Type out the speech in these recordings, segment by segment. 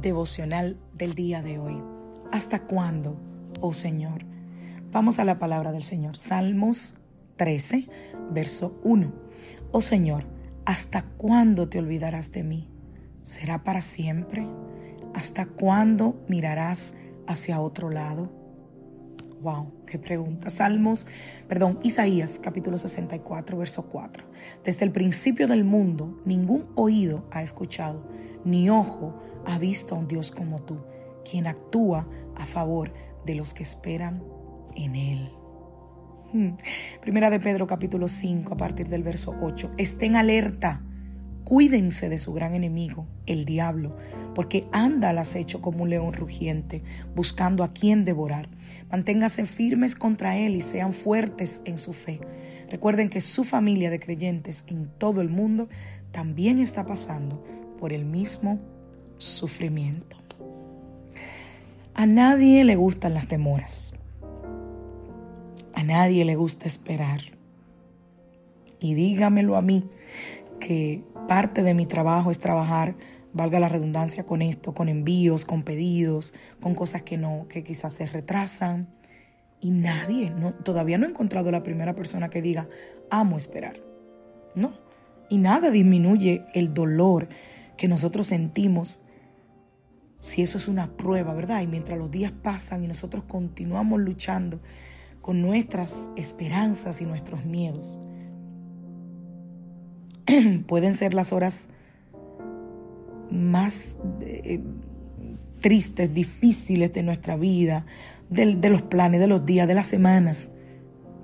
Devocional del día de hoy. ¿Hasta cuándo, oh Señor? Vamos a la palabra del Señor. Salmos 13, verso 1. Oh Señor, ¿hasta cuándo te olvidarás de mí? ¿Será para siempre? ¿Hasta cuándo mirarás hacia otro lado? Wow, qué pregunta. Salmos, perdón, Isaías capítulo 64, verso 4. Desde el principio del mundo, ningún oído ha escuchado, ni ojo ha visto a un Dios como tú, quien actúa a favor de los que esperan en Él. Hmm. Primera de Pedro capítulo 5 a partir del verso 8. Estén alerta, cuídense de su gran enemigo, el diablo, porque anda al acecho como un león rugiente, buscando a quien devorar. Manténganse firmes contra él y sean fuertes en su fe. Recuerden que su familia de creyentes en todo el mundo también está pasando por el mismo sufrimiento. A nadie le gustan las demoras. A nadie le gusta esperar. Y dígamelo a mí, que parte de mi trabajo es trabajar, valga la redundancia, con esto, con envíos, con pedidos, con cosas que no, que quizás se retrasan. Y nadie, no, todavía no he encontrado la primera persona que diga, amo esperar. No. Y nada disminuye el dolor que nosotros sentimos si eso es una prueba, ¿verdad? Y mientras los días pasan y nosotros continuamos luchando, con nuestras esperanzas y nuestros miedos. Pueden ser las horas más eh, tristes, difíciles de nuestra vida, de, los planes, de los días, de las semanas.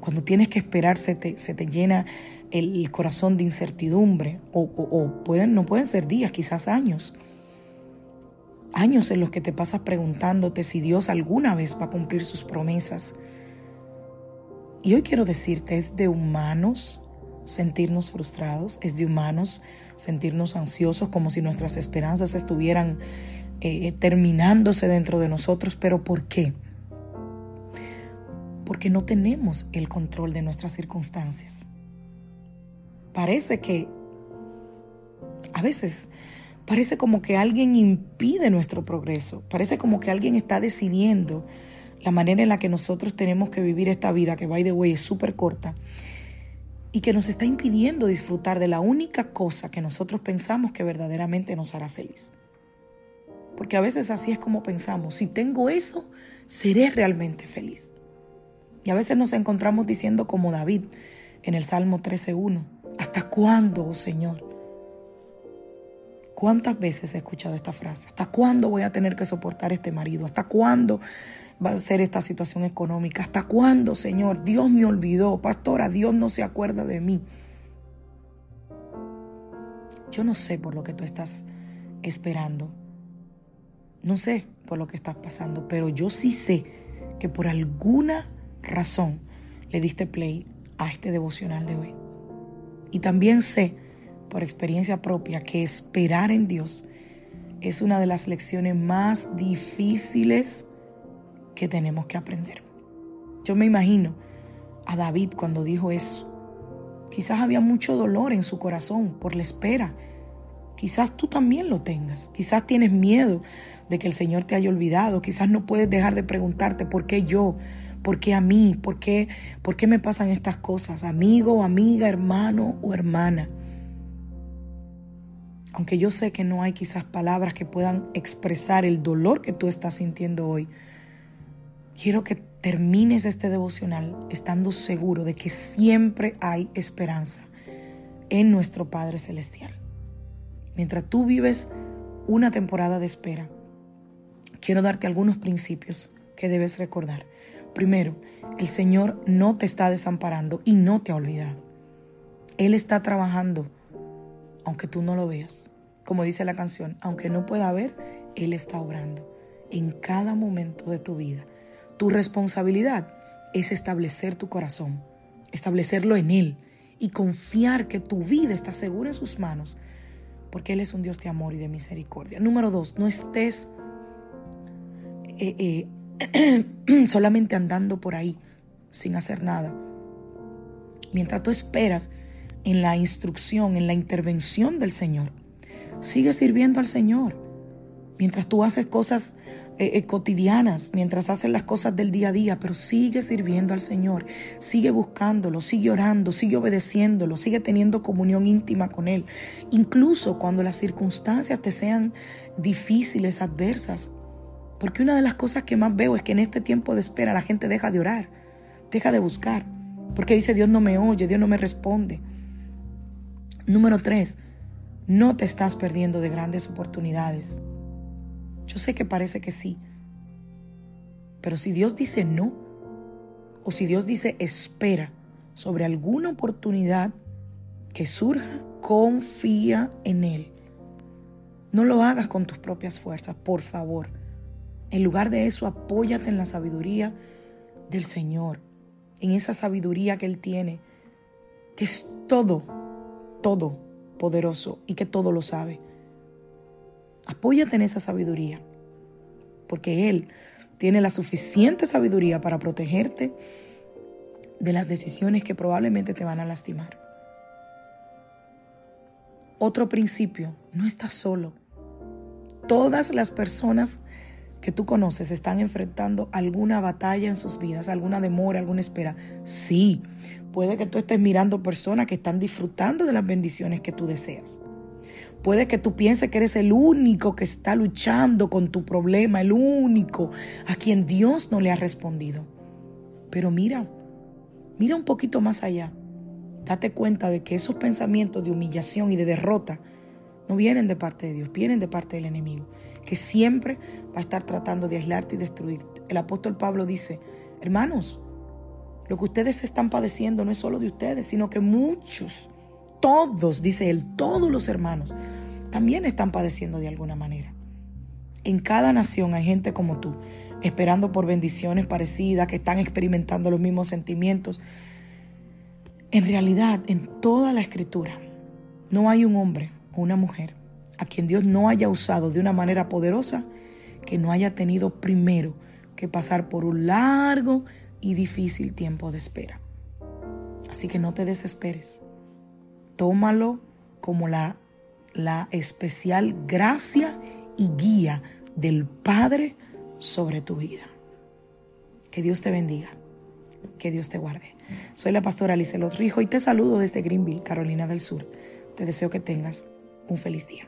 Cuando tienes que esperar se te, llena el corazón de incertidumbre o, pueden, no pueden ser días, quizás años. Años en los que te pasas preguntándote si Dios alguna vez va a cumplir sus promesas y hoy quiero decirte, es de humanos sentirnos frustrados, es de humanos sentirnos ansiosos como si nuestras esperanzas estuvieran eh, terminándose dentro de nosotros. ¿Pero por qué? Porque no tenemos el control de nuestras circunstancias. Parece que a veces parece como que alguien impide nuestro progreso, parece como que alguien está decidiendo la manera en la que nosotros tenemos que vivir esta vida, que by the way es súper corta, y que nos está impidiendo disfrutar de la única cosa que nosotros pensamos que verdaderamente nos hará feliz. Porque a veces así es como pensamos, si tengo eso, seré realmente feliz. Y a veces nos encontramos diciendo como David en el Salmo 13.1, ¿hasta cuándo, oh Señor? ¿Cuántas veces he escuchado esta frase? ¿Hasta cuándo voy a tener que soportar este marido? ¿Hasta cuándo va a ser esta situación económica? ¿Hasta cuándo, Señor? Dios me olvidó. Pastora, Dios no se acuerda de mí. Yo no sé por lo que tú estás esperando. No sé por lo que estás pasando, pero yo sí sé que por alguna razón le diste play a este devocional de hoy. Y también sé por experiencia propia que esperar en Dios es una de las lecciones más difíciles que tenemos que aprender. Yo me imagino a David cuando dijo eso. Quizás había mucho dolor en su corazón por la espera. Quizás tú también lo tengas. Quizás tienes miedo de que el Señor te haya olvidado. Quizás no puedes dejar de preguntarte por qué yo, por qué a mí, por qué, por qué me pasan estas cosas, amigo, amiga, hermano o hermana. Aunque yo sé que no hay quizás palabras que puedan expresar el dolor que tú estás sintiendo hoy, quiero que termines este devocional estando seguro de que siempre hay esperanza en nuestro Padre Celestial. Mientras tú vives una temporada de espera, quiero darte algunos principios que debes recordar. Primero, el Señor no te está desamparando y no te ha olvidado. Él está trabajando, aunque tú no lo veas. Como dice la canción, aunque no pueda ver, Él está obrando en cada momento de tu vida. Tu responsabilidad es establecer tu corazón, establecerlo en Él y confiar que tu vida está segura en sus manos, porque Él es un Dios de amor y de misericordia. Número dos, no estés eh, eh, solamente andando por ahí sin hacer nada. Mientras tú esperas en la instrucción, en la intervención del Señor, sigue sirviendo al Señor. Mientras tú haces cosas eh, eh, cotidianas, mientras haces las cosas del día a día, pero sigue sirviendo al Señor, sigue buscándolo, sigue orando, sigue obedeciéndolo, sigue teniendo comunión íntima con Él. Incluso cuando las circunstancias te sean difíciles, adversas. Porque una de las cosas que más veo es que en este tiempo de espera la gente deja de orar, deja de buscar, porque dice Dios no me oye, Dios no me responde. Número tres, no te estás perdiendo de grandes oportunidades. Yo sé que parece que sí. Pero si Dios dice no, o si Dios dice espera sobre alguna oportunidad que surja, confía en Él. No lo hagas con tus propias fuerzas, por favor. En lugar de eso, apóyate en la sabiduría del Señor, en esa sabiduría que Él tiene, que es todo, todo poderoso y que todo lo sabe. Apóyate en esa sabiduría, porque Él tiene la suficiente sabiduría para protegerte de las decisiones que probablemente te van a lastimar. Otro principio, no estás solo. Todas las personas que tú conoces están enfrentando alguna batalla en sus vidas, alguna demora, alguna espera. Sí, puede que tú estés mirando personas que están disfrutando de las bendiciones que tú deseas. Puede que tú pienses que eres el único que está luchando con tu problema, el único a quien Dios no le ha respondido. Pero mira, mira un poquito más allá. Date cuenta de que esos pensamientos de humillación y de derrota no vienen de parte de Dios, vienen de parte del enemigo, que siempre va a estar tratando de aislarte y destruirte. El apóstol Pablo dice, hermanos, lo que ustedes están padeciendo no es solo de ustedes, sino que muchos todos, dice él, todos los hermanos, también están padeciendo de alguna manera. En cada nación hay gente como tú, esperando por bendiciones parecidas, que están experimentando los mismos sentimientos. En realidad, en toda la escritura, no hay un hombre o una mujer a quien Dios no haya usado de una manera poderosa que no haya tenido primero que pasar por un largo y difícil tiempo de espera. Así que no te desesperes tómalo como la, la especial gracia y guía del Padre sobre tu vida. Que Dios te bendiga. Que Dios te guarde. Soy la pastora Alice Rijo y te saludo desde Greenville, Carolina del Sur. Te deseo que tengas un feliz día.